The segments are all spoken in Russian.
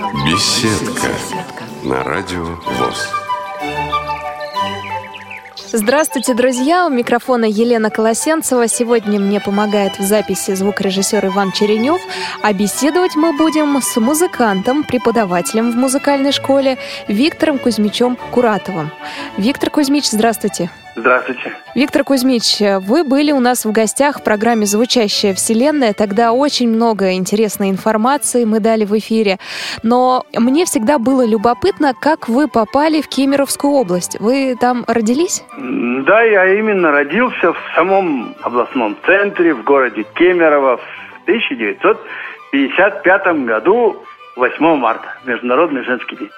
Беседка на радио ВОЗ. Здравствуйте, друзья! У микрофона Елена Колосенцева. Сегодня мне помогает в записи звукорежиссер Иван Черенев. А беседовать мы будем с музыкантом, преподавателем в музыкальной школе Виктором Кузьмичем Куратовым. Виктор Кузьмич, здравствуйте! Здравствуйте. Виктор Кузьмич, вы были у нас в гостях в программе «Звучащая вселенная». Тогда очень много интересной информации мы дали в эфире. Но мне всегда было любопытно, как вы попали в Кемеровскую область. Вы там родились? Да, я именно родился в самом областном центре, в городе Кемерово в 1955 году, 8 марта, Международный женский день.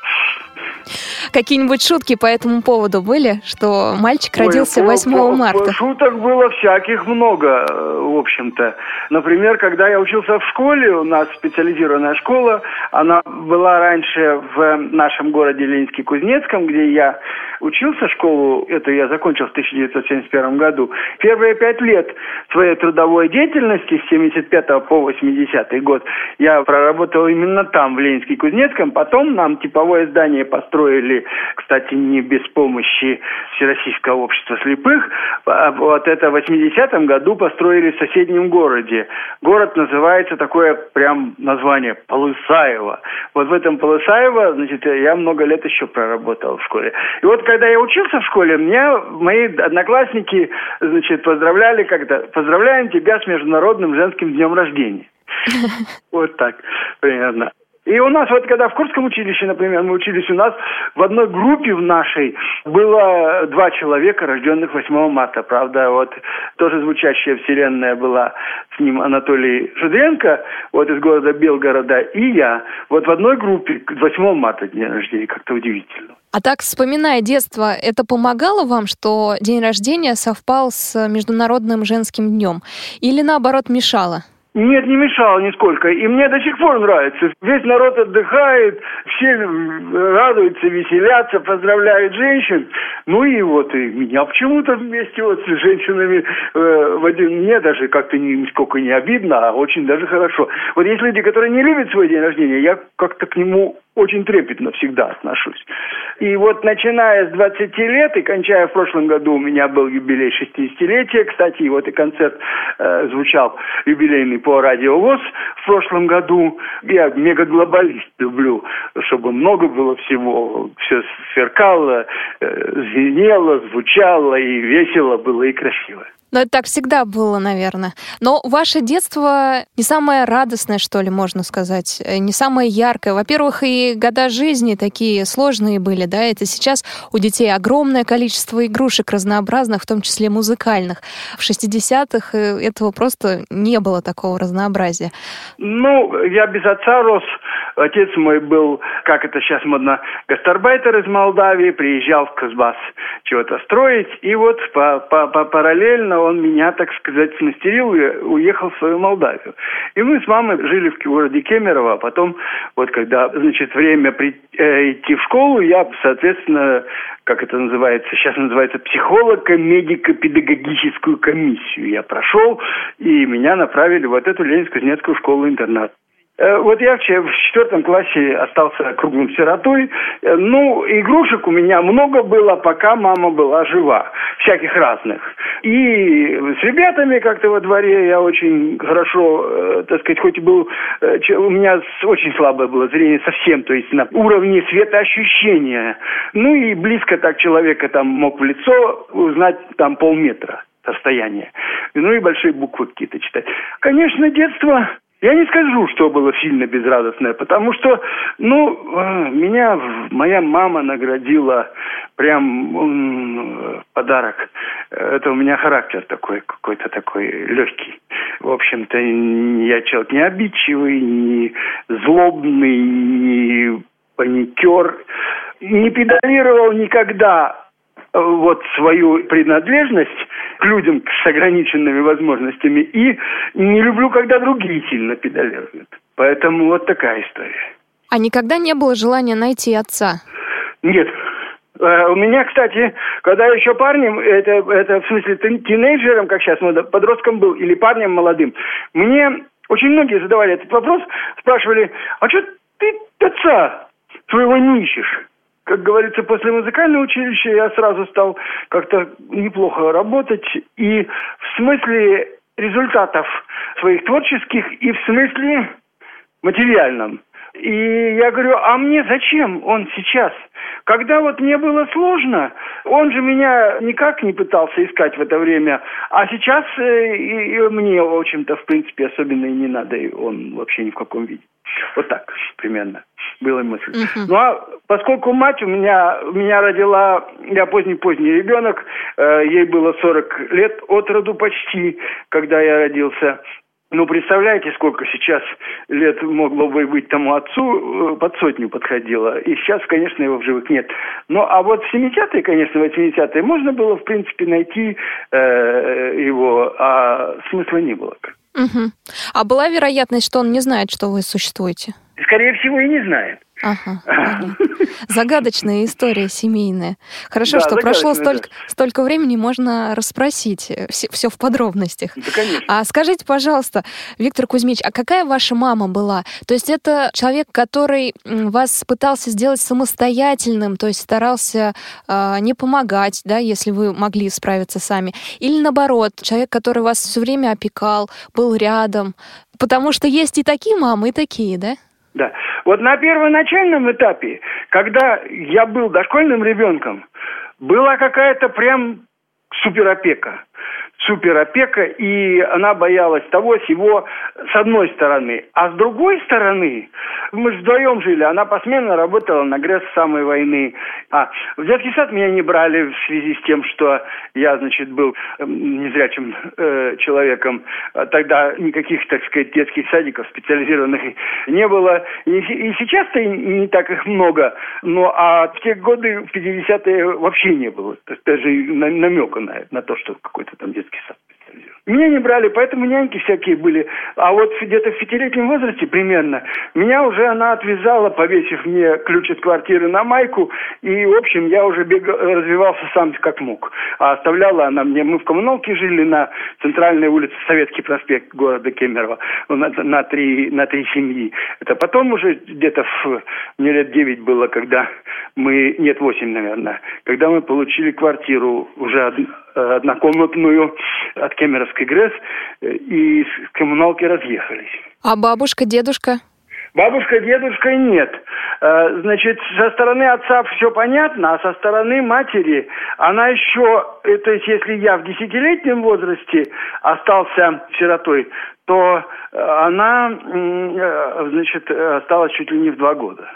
Какие-нибудь шутки по этому поводу были, что мальчик родился Ой, 8 по, марта? Шуток было всяких много, э, в общем-то. Например, когда я учился в школе, у нас специализированная школа, она была раньше в нашем городе Ленинске-Кузнецком, где я учился школу, это я закончил в 1971 году. Первые пять лет своей трудовой деятельности с 75 по 80 год я проработал именно там, в Ленинске-Кузнецком. Потом нам типовое здание построили кстати, не без помощи Всероссийского общества слепых. А вот это в 80-м году построили в соседнем городе. Город называется такое прям название Полысаево. Вот в этом Полысаево, значит, я много лет еще проработал в школе. И вот когда я учился в школе, меня мои одноклассники, значит, поздравляли как-то. Поздравляем тебя с Международным женским днем рождения. Вот так примерно. И у нас вот когда в Курском училище, например, мы учились, у нас в одной группе в нашей было два человека, рожденных 8 марта. Правда, вот тоже звучащая вселенная была с ним Анатолий Жудренко, вот из города Белгорода, и я. Вот в одной группе 8 марта день рождения, как-то удивительно. А так, вспоминая детство, это помогало вам, что день рождения совпал с Международным женским днем? Или наоборот мешало? Нет, не мешал нисколько. И мне до сих пор нравится. Весь народ отдыхает, все радуются, веселятся, поздравляют женщин. Ну и вот и меня почему-то вместе вот с женщинами э, в один... Мне даже как-то нисколько не обидно, а очень даже хорошо. Вот есть люди, которые не любят свой день рождения, я как-то к нему очень трепетно всегда отношусь. И вот начиная с 20 лет и кончая в прошлом году, у меня был юбилей 60-летия. Кстати, вот и концерт э, звучал юбилейный по радио ВОЗ в прошлом году. Я мегаглобалист люблю, чтобы много было всего. Все сверкало, э, звенело, звучало и весело было и красиво. Но это так всегда было, наверное. Но ваше детство не самое радостное, что ли, можно сказать, э, не самое яркое. Во-первых, и года жизни такие сложные были, да, это сейчас у детей огромное количество игрушек разнообразных, в том числе музыкальных. В 60-х э, этого просто не было такого разнообразия. Ну, я без отца рос. Отец мой был, как это сейчас модно, гастарбайтер из Молдавии, приезжал в Казбас чего-то строить. И вот по, по, по параллельно он меня, так сказать, смастерил и уехал в свою Молдавию. И мы с мамой жили в городе Кемерово, а потом, вот когда, значит, время при, э, идти в школу, я, соответственно, как это называется, сейчас называется психолого-медико-педагогическую комиссию. Я прошел, и меня направили вот эту Ленинско-Кузнецкую школу-интернат. Э, вот я в четвертом классе остался круглым сиротой. Э, ну, игрушек у меня много было, пока мама была жива. Всяких разных. И с ребятами как-то во дворе я очень хорошо, э, так сказать, хоть и был... У меня очень слабое было зрение совсем, то есть на уровне светоощущения. Ну и близко так человека там мог в лицо узнать там полметра расстояние. Ну и большие буквы какие-то читать. Конечно, детство я не скажу, что было сильно безрадостное, потому что, ну, э, меня моя мама наградила прям подарок. Это у меня характер такой, какой-то такой легкий. В общем-то, я человек не обидчивый, не злобный, не паникер. Не педалировал никогда вот свою принадлежность к людям с ограниченными возможностями и не люблю, когда другие сильно педалируют. Поэтому вот такая история. А никогда не было желания найти отца? Нет. Э, у меня, кстати, когда я еще парнем, это, это в смысле тинейджером, как сейчас, подростком был, или парнем молодым, мне очень многие задавали этот вопрос, спрашивали, а что ты отца своего не ищешь. Как говорится, после музыкального училища я сразу стал как-то неплохо работать. И в смысле результатов своих творческих, и в смысле материальном. И я говорю, а мне зачем он сейчас? Когда вот мне было сложно, он же меня никак не пытался искать в это время, а сейчас э, и, и мне, в общем-то, в принципе, особенно и не надо, и он вообще ни в каком виде. Вот так примерно была мысль. Uh-huh. Ну а поскольку мать у меня, меня родила, я поздний-поздний ребенок, э, ей было 40 лет от роду почти, когда я родился, ну, представляете, сколько сейчас лет могло бы быть тому отцу, э, под сотню подходило. И сейчас, конечно, его в живых нет. Ну, а вот в 70-е, конечно, в 80-е можно было, в принципе, найти э, его, а смысла не было. Угу. А была вероятность, что он не знает, что вы существуете? Скорее всего, и не знает. Ага, ага. Загадочная история семейная. Хорошо, да, что прошло столько, да. столько времени, можно расспросить э, все, все в подробностях. Да, конечно. А скажите, пожалуйста, Виктор Кузьмич, а какая ваша мама была? То есть это человек, который вас пытался сделать самостоятельным, то есть старался э, не помогать, да, если вы могли справиться сами, или наоборот, человек, который вас все время опекал, был рядом, потому что есть и такие мамы, и такие, да? Да. Вот на первоначальном этапе, когда я был дошкольным ребенком, была какая-то прям суперопека суперопека, и она боялась того всего с одной стороны. А с другой стороны, мы же вдвоем жили, она посменно работала на с самой войны. А в детский сад меня не брали в связи с тем, что я, значит, был эм, незрячим э, человеком. А тогда никаких, так сказать, детских садиков специализированных не было. И, и сейчас-то не так их много. Но а в те годы, в 50-е, вообще не было. Даже намека на, на то, что какой-то там детский сад меня не брали, поэтому няньки всякие были. А вот где-то в пятилетнем возрасте примерно меня уже она отвязала, повесив мне ключ от квартиры на майку. И, в общем, я уже бегал, развивался сам как мог. А оставляла она мне... Мы в коммуналке жили на центральной улице Советский проспект города Кемерово. На, на, три, на три семьи. Это потом уже где-то в... Мне лет девять было, когда мы... Нет, восемь, наверное. Когда мы получили квартиру уже однокомнатную от Кемеровской ГРЭС э, и с коммуналки разъехались. А бабушка, дедушка? Бабушка, дедушка нет. Э, значит, со стороны отца все понятно, а со стороны матери она еще, то есть если я в десятилетнем возрасте остался сиротой, то она, значит, осталась чуть ли не в два года.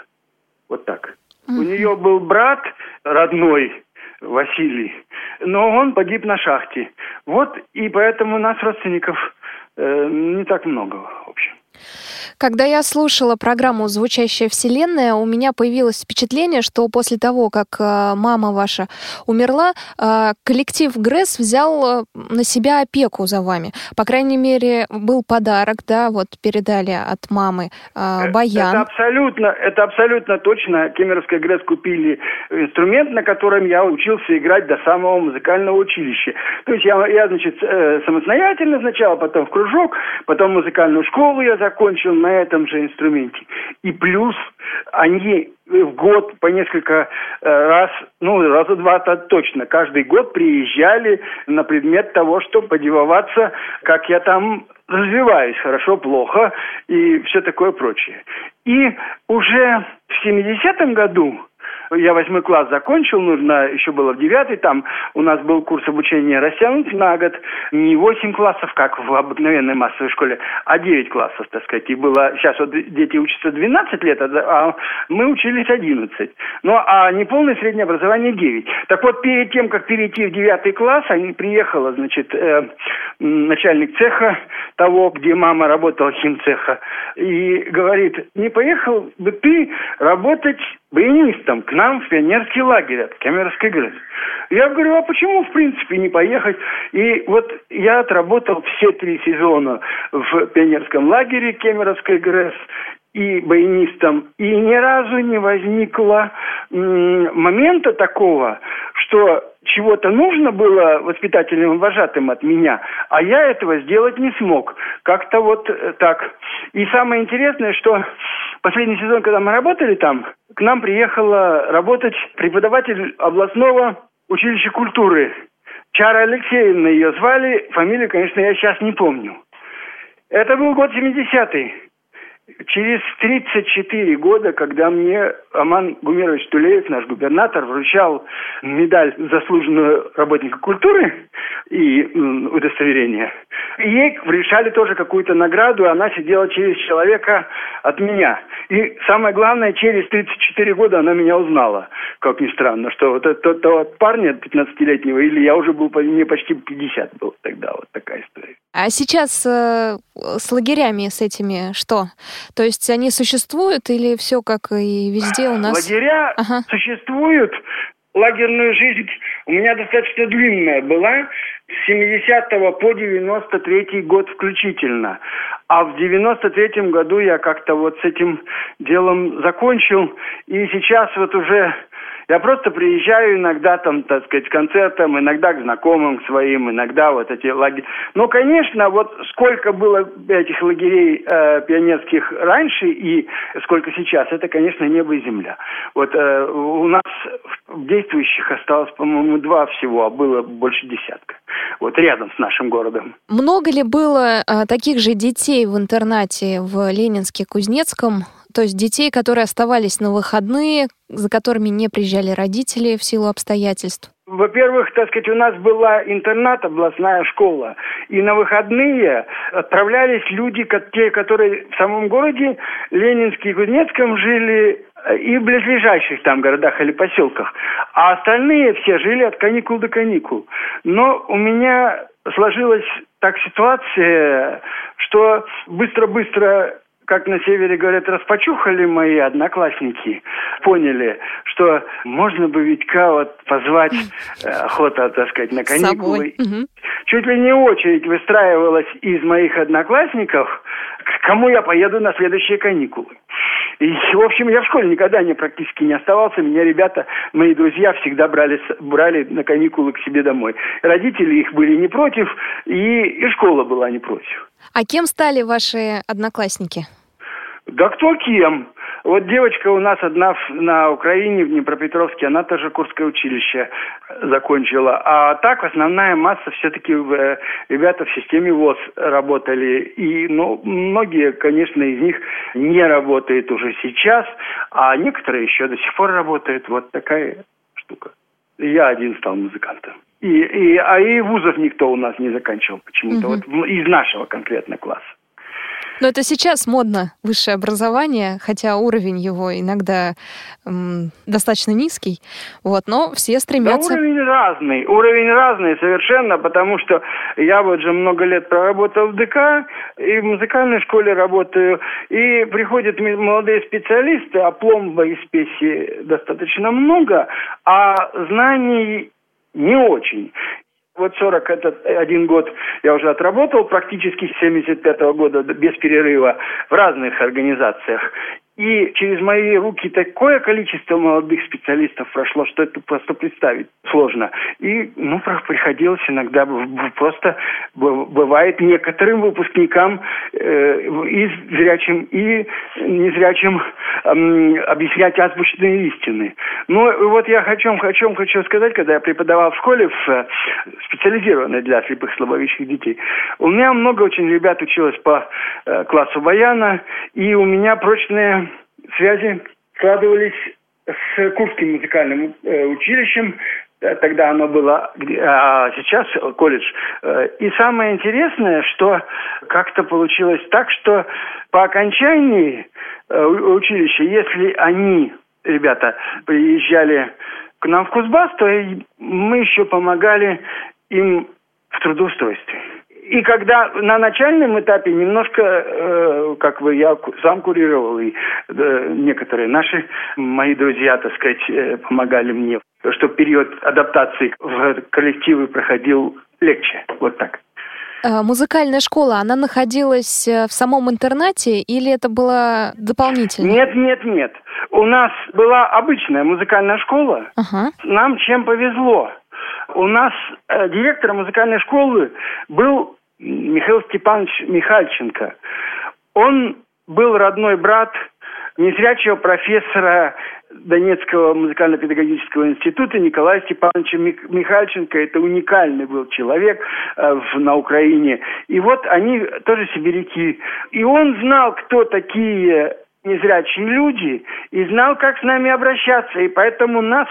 Вот так. У нее был брат родной, Василий. Но он погиб на шахте. Вот и поэтому нас родственников э, не так много, в общем. Когда я слушала программу «Звучащая вселенная», у меня появилось впечатление, что после того, как э, мама ваша умерла, э, коллектив ГРЭС взял э, на себя опеку за вами. По крайней мере, был подарок, да, вот передали от мамы баян. Это абсолютно, это абсолютно точно. Кемеровская ГРЭС купили инструмент, на котором я учился играть до самого музыкального училища. То есть я, я значит, самостоятельно сначала, потом в кружок, потом музыкальную школу я закончил на этом же инструменте. И плюс они в год по несколько э, раз, ну, раза два-то точно, каждый год приезжали на предмет того, чтобы подивоваться, как я там развиваюсь, хорошо, плохо и все такое прочее. И уже в 70-м году я восьмой класс закончил, нужно еще было в девятый, там у нас был курс обучения растянут на год, не восемь классов, как в обыкновенной массовой школе, а девять классов, так сказать. И было, сейчас вот дети учатся 12 лет, а мы учились 11. Ну, а неполное среднее образование 9. Так вот, перед тем, как перейти в девятый класс, они приехала, значит, э, начальник цеха того, где мама работала химцеха, и говорит, не поехал бы ты работать баянистом к нам в пионерский лагерь от Кемеровской ГРЭС. Я говорю, а почему, в принципе, не поехать? И вот я отработал все три сезона в пионерском лагере Кемеровской ГРЭС и баянистом, и ни разу не возникло момента такого, что чего-то нужно было воспитательным вожатым от меня, а я этого сделать не смог. Как-то вот э, так. И самое интересное, что последний сезон, когда мы работали там, к нам приехала работать преподаватель областного училища культуры. Чара Алексеевна ее звали, фамилию, конечно, я сейчас не помню. Это был год 70-й. Через 34 года, когда мне Аман Гумерович Тулеев, наш губернатор, вручал медаль заслуженного работника культуры и удостоверение, ей решали тоже какую-то награду, и она сидела через человека от меня. И самое главное, через 34 года она меня узнала, как ни странно, что вот этого, этого парня 15-летнего, или я уже был, мне почти 50 был тогда, вот такая история. А сейчас э, с лагерями с этими что? То есть они существуют или все как и везде у нас? Лагеря ага. существуют. Лагерная жизнь у меня достаточно длинная была, с 70 по 93 год включительно. А в 93 году я как-то вот с этим делом закончил. И сейчас вот уже я просто приезжаю иногда там, так сказать, к концертам, иногда к знакомым своим, иногда вот эти лагеря. Но, конечно, вот сколько было этих лагерей э, пионерских раньше и сколько сейчас, это, конечно, небо и земля. Вот э, у нас действующих осталось, по-моему, два всего, а было больше десятка. Вот рядом с нашим городом. Много ли было э, таких же детей в интернате в Ленинске-Кузнецком, то есть детей, которые оставались на выходные, за которыми не приезжали родители в силу обстоятельств? Во-первых, так сказать, у нас была интернат, областная школа. И на выходные отправлялись люди, те, которые в самом городе Ленинске и Кузнецком жили, и в близлежащих там городах или поселках. А остальные все жили от каникул до каникул. Но у меня сложилась так ситуация, что быстро-быстро как на севере говорят, распочухали мои одноклассники, поняли, что можно бы Витька вот позвать, э, охота, так сказать, на каникулы. Угу. Чуть ли не очередь выстраивалась из моих одноклассников, к кому я поеду на следующие каникулы. И, в общем, я в школе никогда не практически не оставался. Меня ребята, мои друзья всегда брали, брали на каникулы к себе домой. Родители их были не против, и, и школа была не против. А кем стали ваши одноклассники? Да кто кем? Вот девочка у нас одна на Украине, в Днепропетровске, она тоже Курское училище закончила. А так основная масса все-таки э, ребята в системе ВОЗ работали. И ну, многие, конечно, из них не работают уже сейчас, а некоторые еще до сих пор работают. Вот такая штука. Я один стал музыкантом. И, и, а и вузов никто у нас не заканчивал почему-то, угу. вот из нашего конкретно класса. Но это сейчас модно, высшее образование, хотя уровень его иногда м, достаточно низкий, вот, но все стремятся... Да, уровень разный, уровень разный совершенно, потому что я вот же много лет проработал в ДК, и в музыкальной школе работаю, и приходят молодые специалисты, а пломба и спеси достаточно много, а знаний не очень. Вот 40 этот один год я уже отработал практически с 75 -го года без перерыва в разных организациях. И через мои руки такое количество молодых специалистов прошло, что это просто представить сложно. И, ну, приходилось иногда просто бывает некоторым выпускникам э, и зрячим, и незрячим э, объяснять азбучные истины. Ну, вот я хочу, хочу, хочу сказать, когда я преподавал в школе, в, э, специализированной для слепых слабовидящих детей, у меня много очень ребят училось по э, классу баяна, и у меня прочные связи складывались с Курским музыкальным э, училищем, э, тогда оно было, а сейчас колледж. Э, и самое интересное, что как-то получилось так, что по окончании училища, если они, ребята, приезжали к нам в Кузбасс, то мы еще помогали им в трудоустройстве. И когда на начальном этапе немножко, э, как бы я сам курировал, и э, некоторые наши мои друзья, так сказать, э, помогали мне, чтобы период адаптации в коллективы проходил легче. Вот так. Э, музыкальная школа, она находилась э, в самом интернате или это было дополнительно? Нет, нет, нет. У нас была обычная музыкальная школа. Ага. Нам чем повезло. У нас э, директор музыкальной школы был Михаил Степанович Михальченко. Он был родной брат незрячего профессора Донецкого музыкально-педагогического института Николая Степановича Михальченко. Это уникальный был человек э, на Украине. И вот они тоже сибиряки. И он знал, кто такие незрячие люди и знал, как с нами обращаться. И поэтому нас,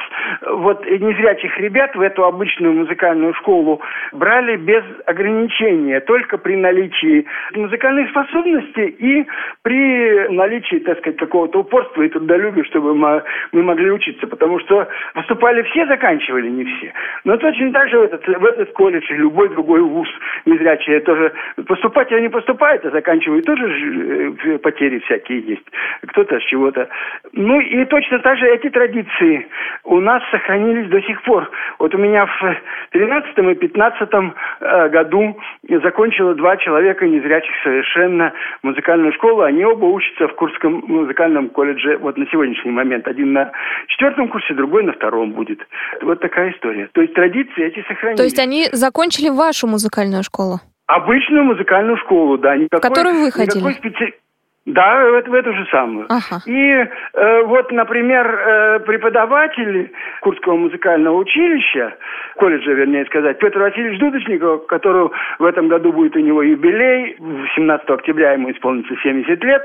вот незрячих ребят, в эту обычную музыкальную школу брали без ограничения, только при наличии музыкальных способностей и при наличии, так сказать, какого-то упорства и трудолюбия, чтобы мы, могли учиться. Потому что поступали все, заканчивали не все. Но точно так же в этот, в этот колледж и любой другой вуз незрячие тоже поступать они поступают, а заканчивают тоже э, потери всякие есть кто-то с чего-то. Ну и точно так же эти традиции у нас сохранились до сих пор. Вот у меня в 13 и 15 э, году закончило два человека незрячих совершенно музыкальную школу. Они оба учатся в Курском музыкальном колледже вот на сегодняшний момент. Один на четвертом курсе, другой на втором будет. Вот такая история. То есть традиции эти сохранились. То есть они закончили вашу музыкальную школу? Обычную музыкальную школу, да. Никакой, в которую вы ходили? Никакой специ... Да, в, в эту же самую. Ага. И э, вот, например, э, преподаватель Курского музыкального училища, колледжа, вернее сказать, Петр Васильевич Дудочников, который в этом году будет у него юбилей, 17 октября ему исполнится 70 лет,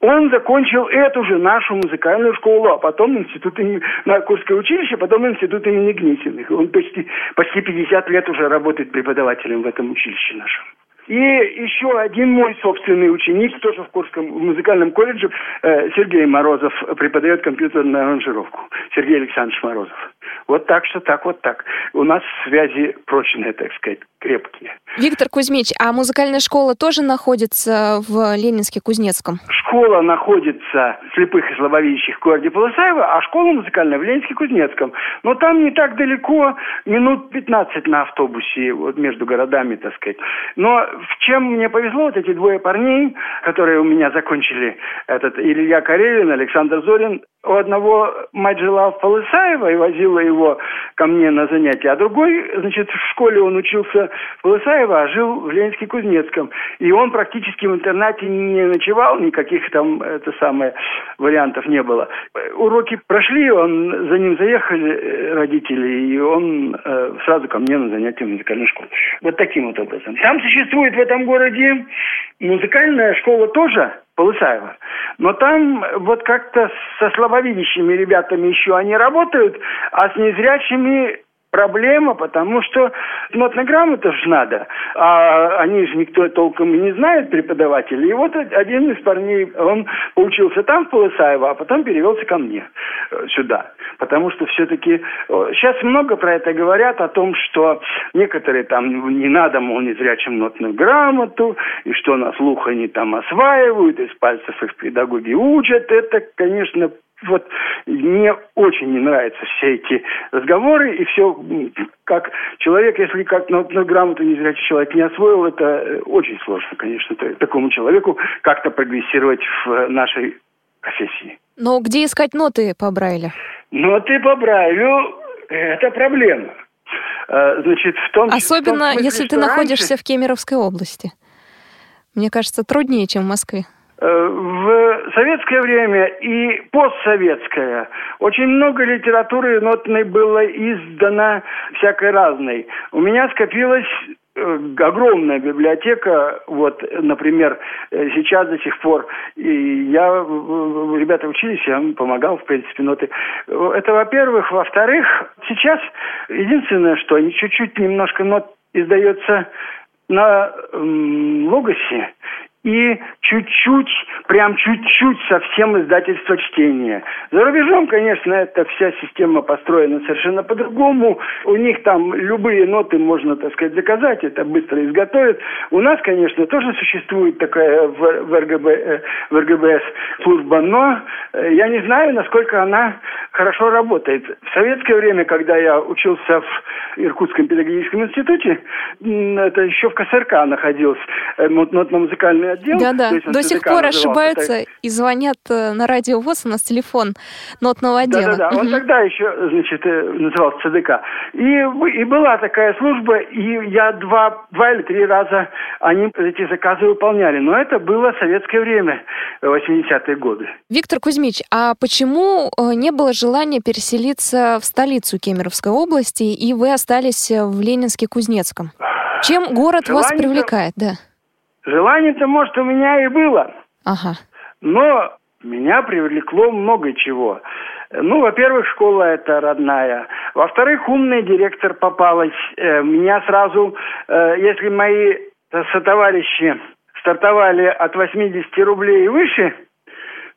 он закончил эту же нашу музыкальную школу, а потом институт имени, на Курское училище, потом институт имени Гнесиных. Он почти, почти 50 лет уже работает преподавателем в этом училище нашем. И еще один мой собственный ученик, тоже в Курском музыкальном колледже, э, Сергей Морозов, преподает компьютерную аранжировку. Сергей Александрович Морозов. Вот так что так, вот так. У нас связи прочные, так сказать, крепкие. Виктор Кузьмич, а музыкальная школа тоже находится в Ленинске-Кузнецком? Школа находится слепых и слабовидящих в городе Полысаево, а школа музыкальная в Ленинске-Кузнецком. Но там не так далеко, минут 15 на автобусе вот между городами, так сказать. Но в чем мне повезло, вот эти двое парней, которые у меня закончили, этот Илья Карелин, Александр Зорин, у одного мать жила в Полысаево и возила его ко мне на занятия, а другой, значит, в школе он учился в Полысаево, а жил в Ленинске-Кузнецком. И он практически в интернате не ночевал, никаких там, это самое, вариантов не было. Уроки прошли, он, за ним заехали э, родители, и он э, сразу ко мне на занятия в музыкальную школу. Вот таким вот образом. Там существует в этом городе музыкальная школа тоже, Полысаева. Но там вот как-то со слабовидящими ребятами еще они работают, а с незрячими проблема, потому что нотная грамота же надо, а они же никто толком и не знает, преподаватели. И вот один из парней, он поучился там в Полысаево, а потом перевелся ко мне э, сюда. Потому что все-таки сейчас много про это говорят, о том, что некоторые там не надо, мол, незрячим нотную грамоту, и что на слух они там осваивают, из пальцев их педагоги учат. Это, конечно, вот мне очень не нравятся все эти разговоры, и все, как человек, если как на, на грамоту незрячий человек не освоил, это э, очень сложно, конечно, такому человеку как-то прогрессировать в нашей профессии. Но где искать ноты по Брайлю? Ноты по Брайлю – это проблема. Э, значит, в том, Особенно, в том смысле, если ты находишься раньше... в Кемеровской области. Мне кажется, труднее, чем в Москве. Советское время и постсоветское очень много литературы нотной было издано всякой разной. У меня скопилось э, огромная библиотека, вот, например, э, сейчас до сих пор, и я, ребята учились, я помогал, в принципе, ноты. Это, во-первых. Во-вторых, сейчас единственное, что чуть-чуть немножко нот издается на логосе, и чуть-чуть, прям чуть-чуть совсем издательство чтения. За рубежом, конечно, эта вся система построена совершенно по-другому. У них там любые ноты можно, так сказать, заказать, это быстро изготовят. У нас, конечно, тоже существует такая в, в, РГБ, э, в РГБС служба, но э, я не знаю, насколько она хорошо работает. В советское время, когда я учился в Иркутском педагогическом институте, это еще в КСРК находился, э, нотно-музыкальный отдел. Да-да, до сих пор ошибаются так. и звонят э, на радио ВОЗ, у нас телефон нотного отдела. Да-да-да, он тогда еще, значит, э, назывался ЦДК. И, и была такая служба, и я два, два или три раза они эти заказы выполняли. Но это было советское время, 80-е годы. Виктор Кузьмич, а почему э, не было желания переселиться в столицу Кемеровской области, и вы остались в Ленинске-Кузнецком? Чем город Желание вас привлекает, да? Желание-то, может, у меня и было. Ага. Но меня привлекло много чего. Ну, во-первых, школа это родная. Во-вторых, умный директор попалась. Э, меня сразу, э, если мои сотоварищи стартовали от 80 рублей и выше,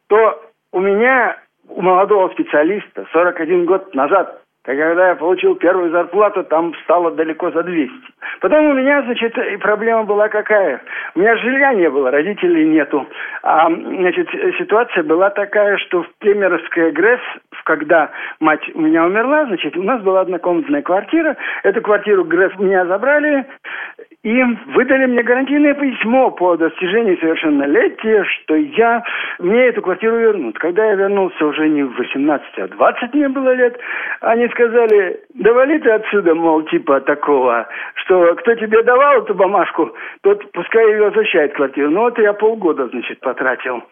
то у меня, у молодого специалиста, 41 год назад, когда я получил первую зарплату, там стало далеко за 200. Потом у меня, значит, и проблема была какая? У меня жилья не было, родителей нету. А, значит, ситуация была такая, что в Кемеровской ГРЭС, когда мать у меня умерла, значит, у нас была однокомнатная квартира. Эту квартиру ГРЭС меня забрали и выдали мне гарантийное письмо по достижении совершеннолетия, что я, мне эту квартиру вернут. Когда я вернулся уже не в 18, а 20 мне было лет, они сказали, да вали ты отсюда, мол, типа такого, что кто тебе давал эту бумажку, тот пускай ее возвращает квартиру. Ну вот я полгода, значит, потратил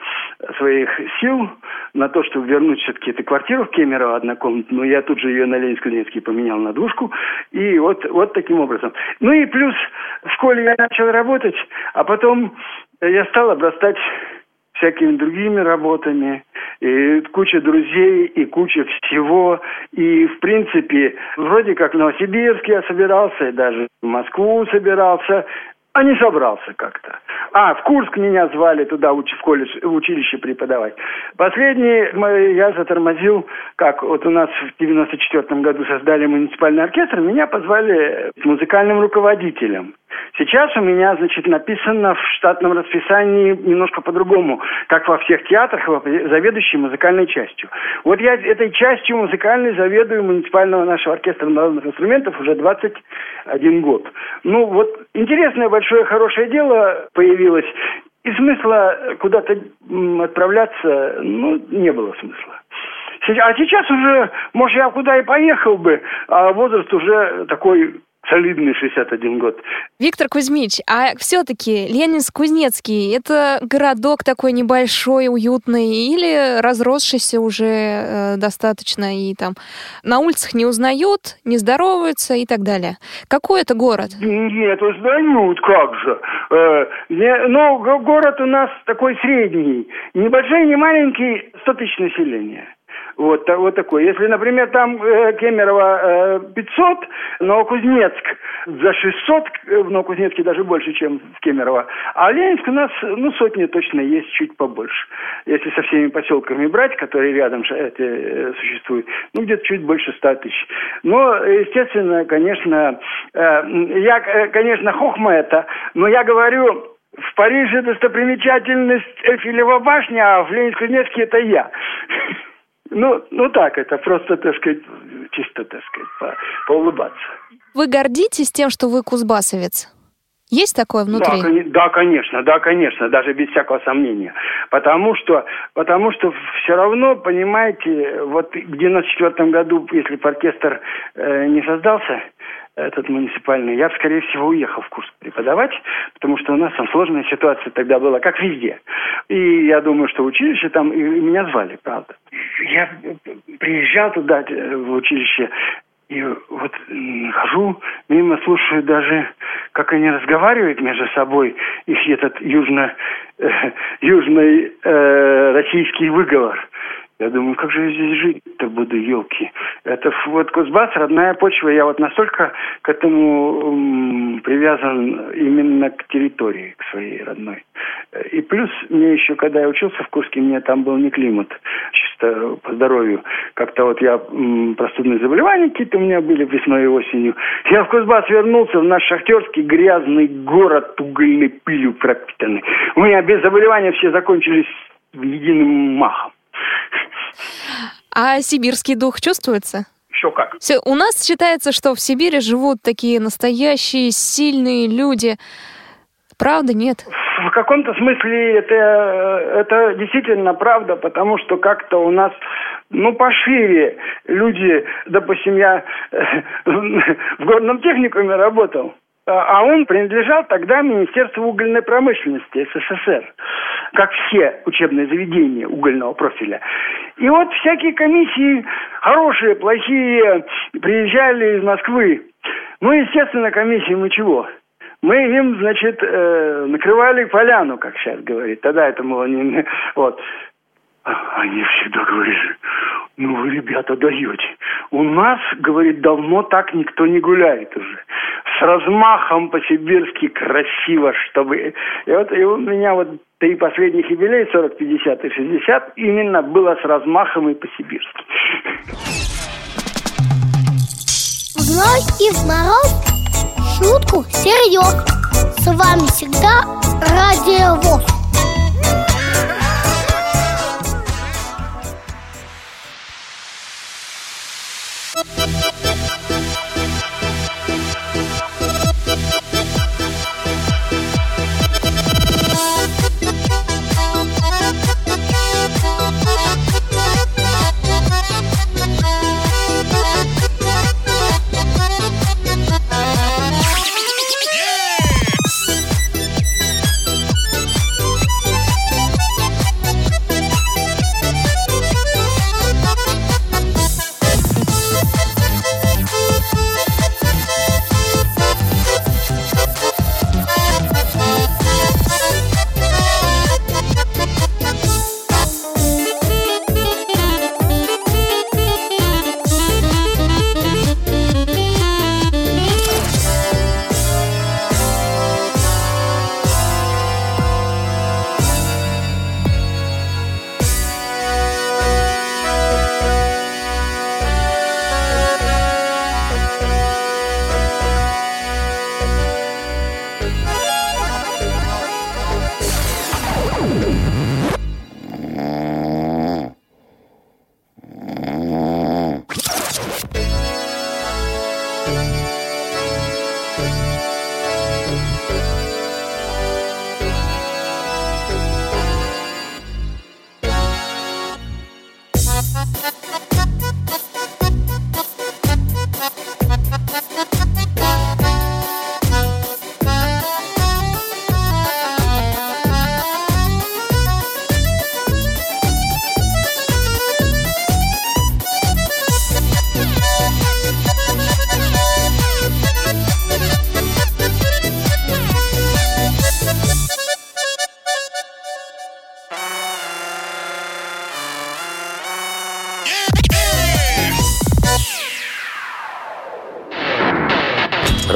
своих сил на то, чтобы вернуть все-таки эту квартиру в Кемерово однокомнатную. Но я тут же ее на Ленинск-Кузнецкий поменял на двушку. И вот, вот таким образом. Ну и плюс в школе я начал работать, а потом я стал обрастать всякими другими работами, и куча друзей, и куча всего. И, в принципе, вроде как в Новосибирске я собирался, и даже в Москву собирался, а не собрался как-то. А, в Курск меня звали туда в колледж, в училище преподавать. Последний я затормозил, как вот у нас в 94 году создали муниципальный оркестр, меня позвали музыкальным руководителем. Сейчас у меня, значит, написано в штатном расписании немножко по-другому, как во всех театрах, заведующий музыкальной частью. Вот я этой частью музыкальной заведую муниципального нашего оркестра народных инструментов уже 21 год. Ну, вот интересное, большое, хорошее дело появилось, и смысла куда-то отправляться, ну, не было смысла. А сейчас уже, может, я куда и поехал бы, а возраст уже такой солидный 61 год. Виктор Кузьмич, а все-таки Ленинск-Кузнецкий – это городок такой небольшой, уютный или разросшийся уже э, достаточно и там на улицах не узнают, не здороваются и так далее? Какой это город? Нет, узнают, как же. Э, не, ну, город у нас такой средний. Небольшой, не маленький, 100 тысяч населения. Вот, вот такой. Если, например, там э, Кемерово э, 500, Новокузнецк за 600, э, в Новокузнецке даже больше, чем в Кемерово. А Ленинск у нас, ну, сотни точно есть, чуть побольше. Если со всеми поселками брать, которые рядом эти, э, существуют, ну, где-то чуть больше 100 тысяч. Но, естественно, конечно, э, я, э, конечно, хохма это, но я говорю, в Париже достопримечательность Эйфелева башня, а в Ленинск-Кузнецке это я. Ну, ну так, это просто, так сказать, чисто, так сказать, по, поулыбаться. Вы гордитесь тем, что вы кузбассовец? Есть такое внутри? Да, да, конечно, да, конечно, даже без всякого сомнения. Потому что, потому что все равно, понимаете, вот в 94 году, если бы оркестр э, не создался, этот муниципальный, я, скорее всего, уехал в курс преподавать, потому что у нас там сложная ситуация тогда была, как везде. И я думаю, что училище там, и меня звали, правда. Я приезжал туда, э, в училище, и вот хожу, мимо слушаю даже, как они разговаривают между собой, их этот южно, э, э, выговор. Я думаю, как же я здесь жить-то буду, елки. Это вот Кузбасс, родная почва. Я вот настолько к этому привязан именно к территории, к своей родной. И плюс мне еще, когда я учился в Курске, мне там был не климат, чисто по здоровью. Как-то вот я простудные заболевания какие-то у меня были весной и осенью. Я в Кузбасс вернулся, в наш шахтерский грязный город, угольной пылью пропитанный. У меня без заболевания все закончились единым махом. А сибирский дух чувствуется? Еще как. Все, у нас считается, что в Сибири живут такие настоящие сильные люди. правда, нет? В каком-то смысле это, это действительно правда, потому что как-то у нас ну, пошире люди, допустим, я в горном техникуме работал, а, а он принадлежал тогда Министерству угольной промышленности СССР, как все учебные заведения угольного профиля. И вот всякие комиссии, хорошие, плохие, приезжали из Москвы. Ну, естественно, комиссии мы чего? Мы им, значит, э, накрывали поляну, как сейчас говорит. Тогда это было не... Вот. А, они всегда говорили, ну вы, ребята, даете. У нас, говорит, давно так никто не гуляет уже. С размахом по-сибирски красиво, чтобы... И вот и у меня вот три последних юбилея, 40, 50 и 60, именно было с размахом и по-сибирски. Зной и в мороз шутку серьез. С вами всегда Радио ВОЗ.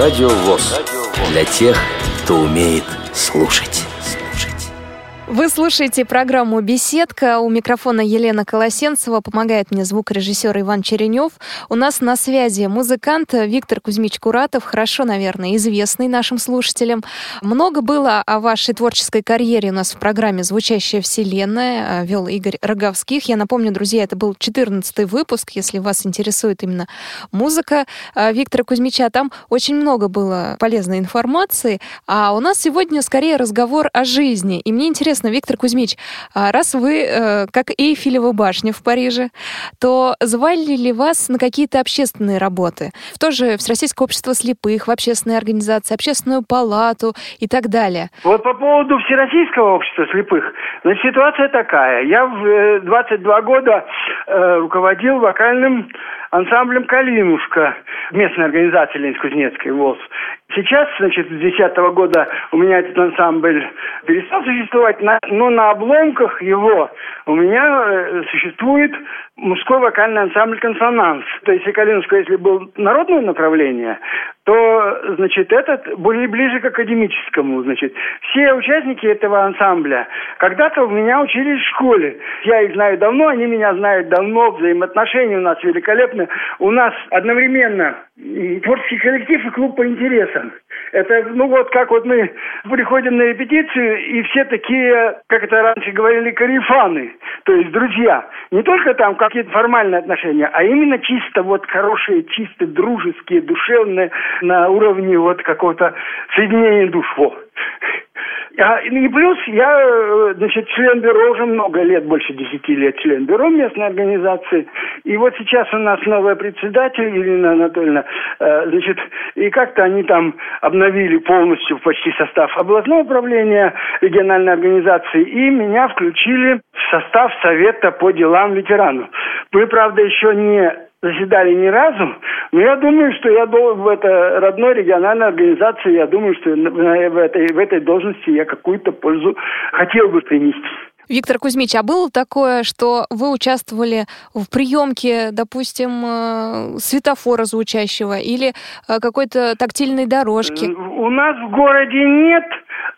Радио ВОЗ. Для тех, кто умеет слушать. Вы слушаете программу «Беседка». У микрофона Елена Колосенцева. Помогает мне звукорежиссер Иван Черенев. У нас на связи музыкант Виктор Кузьмич Куратов, хорошо, наверное, известный нашим слушателям. Много было о вашей творческой карьере у нас в программе «Звучащая вселенная». Вел Игорь Роговских. Я напомню, друзья, это был 14 выпуск, если вас интересует именно музыка а, Виктора Кузьмича. Там очень много было полезной информации. А у нас сегодня скорее разговор о жизни. И мне интересно, Виктор Кузьмич, а раз вы, э, как Эйфелева башня в Париже, то звали ли вас на какие-то общественные работы? В то же Всероссийское общество слепых, в общественные организации, общественную палату и так далее? Вот по поводу Всероссийского общества слепых, значит, ситуация такая. Я в 22 э, года э, руководил вокальным ансамблем «Калинушка» местной организации Ленинск-Кузнецкой ВОЗ. Сейчас, значит, с 2010 года у меня этот ансамбль перестал существовать, но на обломках его у меня э, существует мужской вокальный ансамбль «Консонанс». То есть Калинушка, если был народное направление, то, значит, этот более ближе к академическому, значит. Все участники этого ансамбля когда-то у меня учились в школе. Я их знаю давно, они меня знают давно, взаимоотношения у нас великолепны. У нас одновременно творческий коллектив и клуб по интересам. Это, ну вот как вот мы приходим на репетицию, и все такие, как это раньше говорили, карифаны, то есть друзья. Не только там какие-то формальные отношения, а именно чисто вот хорошие, чисто дружеские, душевные, на уровне вот какого-то соединения душ. Во. А, и плюс я, э, значит, член бюро уже много лет, больше десяти лет член бюро местной организации. И вот сейчас у нас новая председатель Ирина Анатольевна, э, значит, и как-то они там обновили полностью почти состав областного управления региональной организации, и меня включили в состав Совета по делам ветеранов. Мы, правда, еще не заседали ни разу, но я думаю, что я должен в этой родной региональной организации, я думаю, что в этой, в этой должности я какую-то пользу хотел бы принести. Виктор Кузьмич, а было такое, что вы участвовали в приемке, допустим, э, светофора звучащего или э, какой-то тактильной дорожки? У нас в городе нет,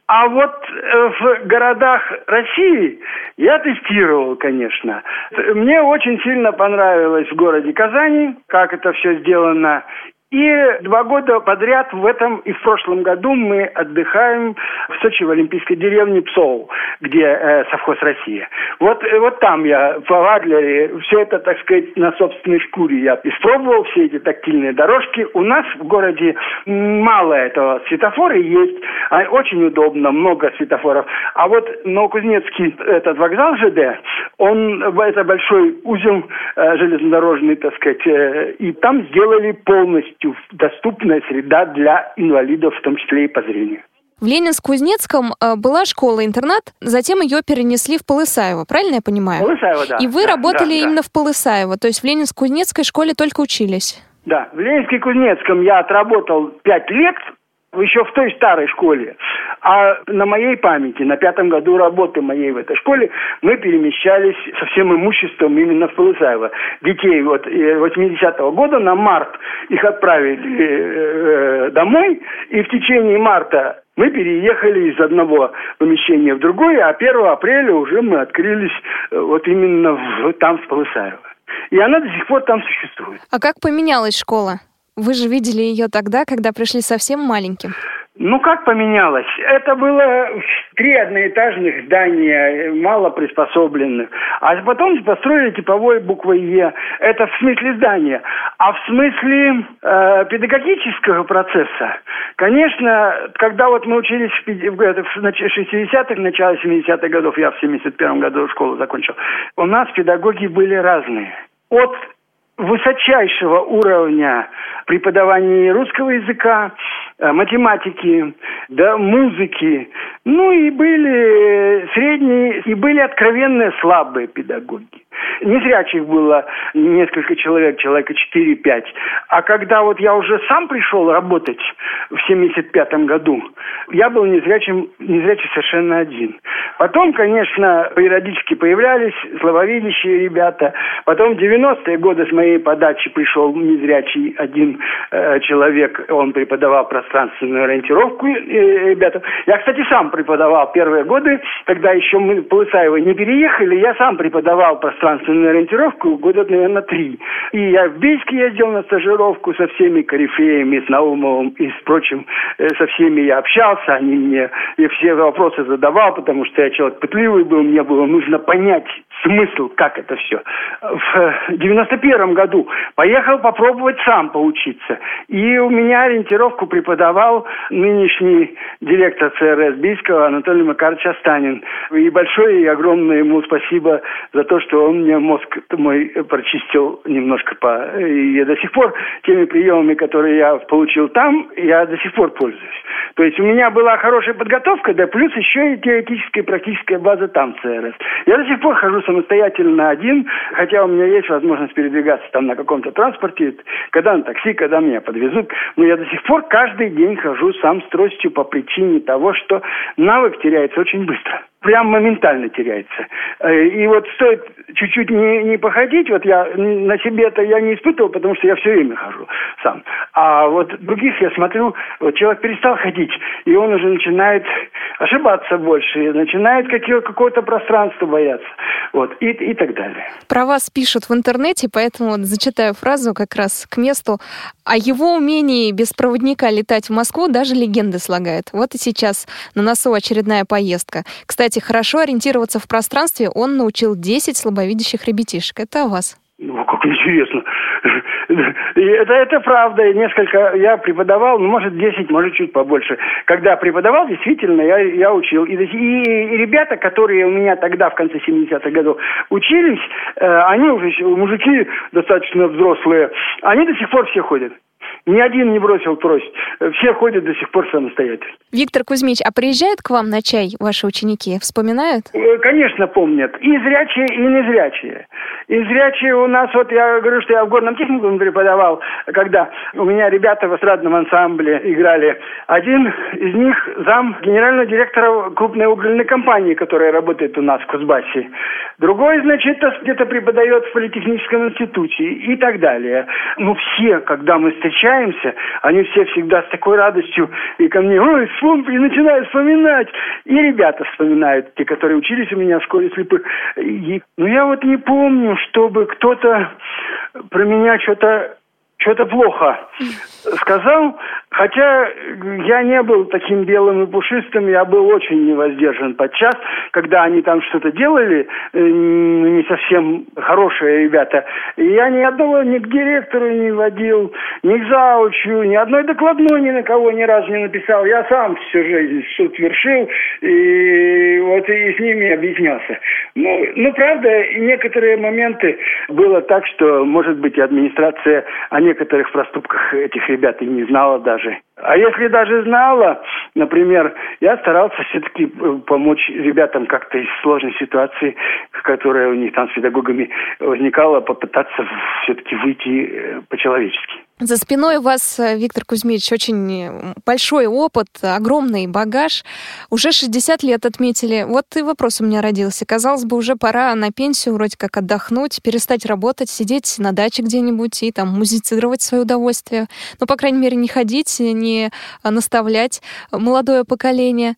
а вот э, в городах России я тестировал, конечно. Мне очень сильно понравилось в городе Казани, как это все сделано. И два года подряд в этом и в прошлом году мы отдыхаем в Сочи в Олимпийской деревне Псоу, где э, совхоз Россия. Вот, э, вот там я в Адлере все это, так сказать, на собственной шкуре я испробовал, все эти тактильные дорожки. У нас в городе мало этого. Светофоры есть, а очень удобно, много светофоров. А вот Новокузнецкий, этот вокзал ЖД, он, это большой узел э, железнодорожный, так сказать, э, и там сделали полностью полностью доступная среда для инвалидов, в том числе и по зрению. В Ленинск-Кузнецком э, была школа-интернат, затем ее перенесли в Полысаево, правильно я понимаю? Полысаево, да. И вы да, работали да, именно да. в Полысаево, то есть в Ленинск-Кузнецкой школе только учились? Да, в Ленинске-Кузнецком я отработал пять лет, еще в той старой школе. А на моей памяти, на пятом году работы моей в этой школе, мы перемещались со всем имуществом именно в Полысаево. Детей вот 80-го года на март их отправили э, домой, и в течение марта мы переехали из одного помещения в другое, а 1 апреля уже мы открылись э, вот именно в, там, в Полысаево. И она до сих пор там существует. А как поменялась школа? Вы же видели ее тогда, когда пришли совсем маленьким. Ну, как поменялось? Это было три одноэтажных здания, мало приспособленных. А потом построили типовой буквой «Е». Это в смысле здания. А в смысле э, педагогического процесса, конечно, когда вот мы учились в, в 60-х, начале 70-х годов, я в 71-м году школу закончил, у нас педагоги были разные. От высочайшего уровня преподавания русского языка, э, математики, да, музыки. Ну и были средние, и были откровенные слабые педагоги. Незрячих было несколько человек, человека 4-5. А когда вот я уже сам пришел работать в 75 году, я был незрячим, незрячий совершенно один. Потом, конечно, периодически появлялись слабовидящие ребята. Потом в 90-е годы с моей подачи пришел незрячий один э, человек. Он преподавал пространственную ориентировку э, ребятам. Я, кстати, сам преподавал первые годы, когда еще мы в Полысаево не переехали, я сам преподавал пространственную ориентировку года, наверное, три. И я в Бийске ездил на стажировку со всеми корифеями, с Наумовым и с прочим. Э, со всеми я общался, они мне и все вопросы задавал, потому что я человек пытливый был, мне было нужно понять смысл, как это все. В 91 году поехал попробовать сам поучиться. И у меня ориентировку преподавал нынешний директор ЦРС Бийского Анатолий Макарович Астанин. И большое и огромное ему спасибо за то, что он мне мозг мой прочистил немножко по... И я до сих пор теми приемами, которые я получил там, я до сих пор пользуюсь. То есть у меня была хорошая подготовка, да плюс еще и теоретическая и практическая база там ЦРС. Я до сих пор хожу самостоятельно один, хотя у меня есть возможность передвигаться там на каком-то транспорте, когда на такси, когда меня подвезут. Но я до сих пор каждый день хожу сам с тростью по причине того, что навык теряется очень быстро прям моментально теряется. Э, и вот стоит чуть-чуть не, не походить, вот я на себе это я не испытывал, потому что я все время хожу сам. А вот других я смотрю, вот человек перестал ходить, и он уже начинает ошибаться больше, начинает какого-то пространства бояться, вот, и, и так далее. Про вас пишут в интернете, поэтому зачитаю фразу как раз к месту. О его умении без проводника летать в Москву даже легенды слагает. Вот и сейчас на носу очередная поездка. Кстати, кстати, хорошо ориентироваться в пространстве он научил 10 слабовидящих ребятишек. Это о вас. Ну, как интересно. Это, это правда. Несколько я преподавал, ну, может, 10, может, чуть побольше. Когда преподавал, действительно, я, я учил. И, и, и ребята, которые у меня тогда, в конце 70-х годов, учились, э, они уже, мужики достаточно взрослые, они до сих пор все ходят. Ни один не бросил трость. Все ходят до сих пор самостоятельно. Виктор Кузьмич, а приезжают к вам на чай ваши ученики? Вспоминают? Э, конечно, помнят. И зрячие, и незрячие. И зрячие у нас, вот я говорю, что я в горном техникуме преподавал, когда у меня ребята в эстрадном ансамбле играли. Один из них зам генерального директора крупной угольной компании, которая работает у нас в Кузбассе. Другой, значит, где-то преподает в политехническом институте и так далее. Ну, все, когда мы встречаемся, они все всегда с такой радостью и ко мне, ой, вспом... и начинают вспоминать. И ребята вспоминают, те, которые учились у меня в школе слепых. И, ну, я вот не помню, чтобы кто-то про меня что-то что-то плохо сказал, хотя я не был таким белым и пушистым, я был очень невоздержан подчас, когда они там что-то делали, э, не совсем хорошие ребята. Я ни одного ни к директору не водил, ни к заучу, ни одной докладной ни на кого ни разу не написал. Я сам всю жизнь суд вершил и вот и с ними объяснялся. Ну, ну, правда, некоторые моменты было так, что, может быть, администрация, они некоторых проступках этих ребят и не знала даже. hace А если даже знала, например, я старался все-таки э, помочь ребятам как-то из сложной ситуации, которая у них там с педагогами возникала, попытаться все-таки выйти э, по-человечески. За спиной у вас, э, Виктор Кузьмич, очень большой опыт, огромный багаж. Уже 60 лет отметили. Вот и вопрос у меня родился. Казалось бы, уже пора на пенсию вроде как отдохнуть, перестать работать, сидеть на даче где-нибудь и там музицировать свое удовольствие. Ну, по крайней мере, не ходить, не наставлять молодое поколение.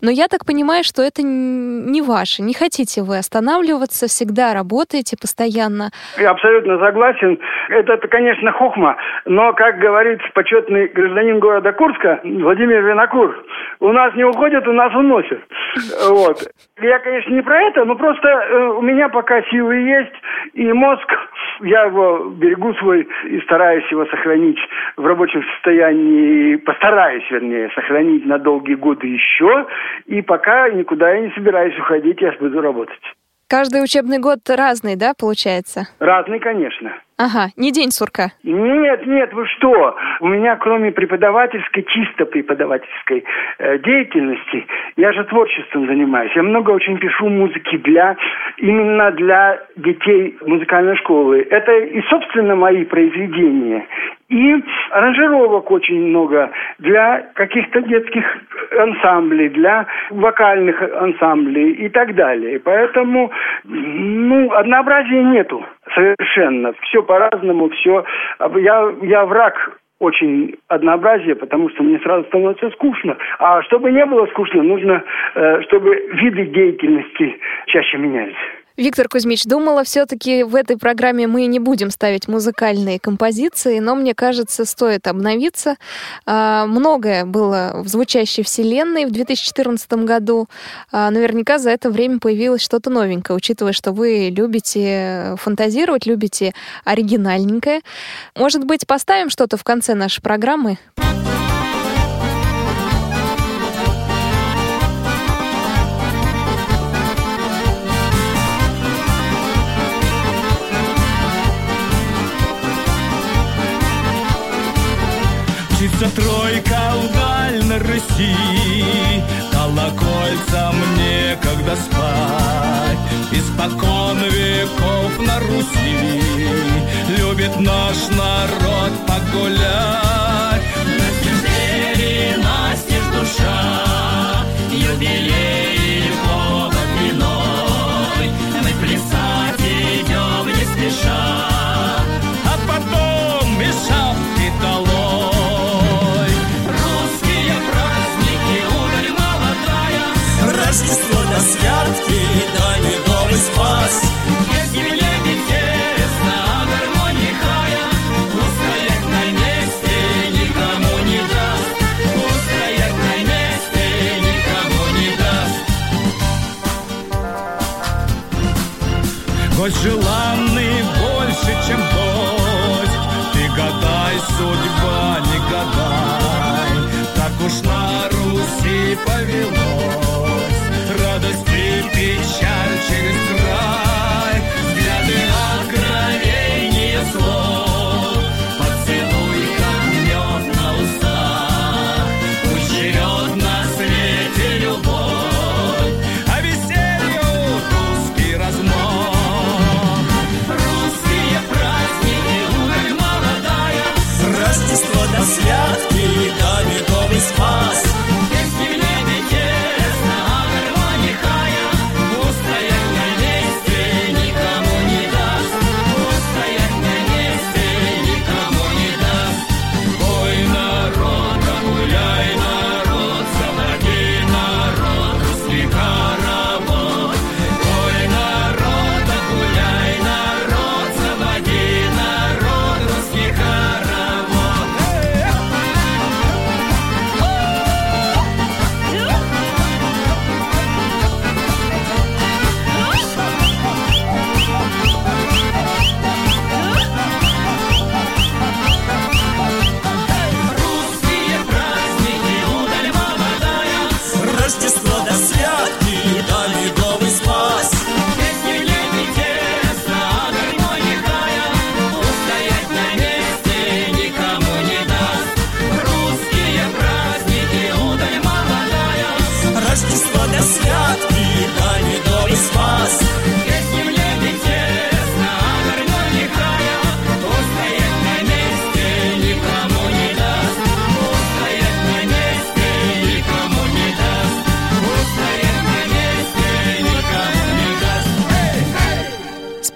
Но я так понимаю, что это не ваше. Не хотите вы останавливаться, всегда работаете постоянно. Я абсолютно согласен. Это, конечно, хохма но, как говорит почетный гражданин города Курска Владимир Винокур, у нас не уходят, у нас уносят. Вот. Я, конечно, не про это, но просто э, у меня пока силы есть, и мозг, я его берегу свой и стараюсь его сохранить в рабочем состоянии, постараюсь, вернее, сохранить на долгие годы еще, и пока никуда я не собираюсь уходить, я буду работать. Каждый учебный год разный, да, получается? Разный, конечно. Ага, не день сурка. Нет, нет, вы что? У меня кроме преподавательской, чисто преподавательской э, деятельности, я же творчеством занимаюсь. Я много очень пишу музыки для, именно для детей музыкальной школы. Это и, собственно, мои произведения. И аранжировок очень много для каких-то детских ансамблей, для вокальных ансамблей и так далее. Поэтому, ну, однообразия нету совершенно. Все по-разному, все. Я, я враг очень однообразие, потому что мне сразу становится скучно. А чтобы не было скучно, нужно, э, чтобы виды деятельности чаще менялись. Виктор Кузьмич, думала, все-таки в этой программе мы не будем ставить музыкальные композиции, но мне кажется, стоит обновиться. А, многое было в звучащей вселенной в 2014 году. А, наверняка за это время появилось что-то новенькое, учитывая, что вы любите фантазировать, любите оригинальненькое. Может быть, поставим что-то в конце нашей программы? Мчится тройка вдаль на Руси, Колокольцам некогда спать. Испокон веков на Руси Любит наш народ погулять. На севере настежь душа, Юбилей повод иной, Мы плясать идем не спеша. Гость желанный больше чем дождь. Ты гадай, судьба, не гадай, так уж на Руси повелось. Радость и печаль через край,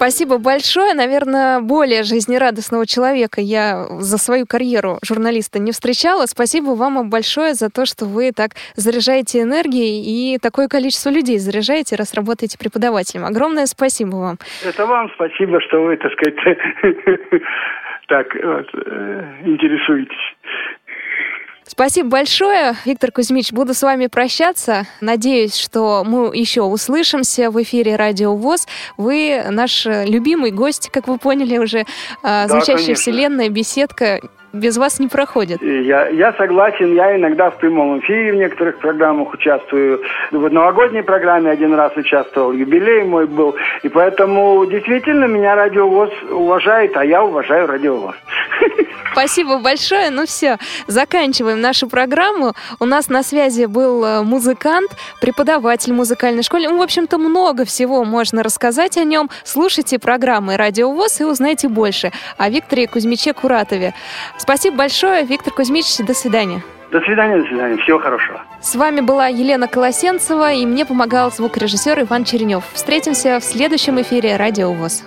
Спасибо большое. Наверное, более жизнерадостного человека я за свою карьеру журналиста не встречала. Спасибо вам большое за то, что вы так заряжаете энергией и такое количество людей заряжаете, раз работаете преподавателем. Огромное спасибо вам. Это вам спасибо, что вы, так сказать, так вот, э, интересуетесь. Спасибо большое, Виктор Кузьмич. Буду с вами прощаться. Надеюсь, что мы еще услышимся в эфире Радио ВОЗ. Вы наш любимый гость, как вы поняли уже. А, Звучащая конечно. вселенная, беседка без вас не проходит. Я, я согласен, я иногда в прямом эфире в некоторых программах участвую. В новогодней программе один раз участвовал, юбилей мой был. И поэтому действительно меня радиовоз уважает, а я уважаю радиовоз. Спасибо большое. Ну все, заканчиваем нашу программу. У нас на связи был э, музыкант, преподаватель музыкальной школы. Ну, в общем-то, много всего можно рассказать о нем. Слушайте программы «Радио ВОЗ» и узнайте больше о Викторе Кузьмиче Куратове. Спасибо большое, Виктор Кузьмич. До свидания. До свидания, до свидания. Всего хорошего. С вами была Елена Колосенцева, и мне помогал звукорежиссер Иван Черенев. Встретимся в следующем эфире «Радио ВОЗ».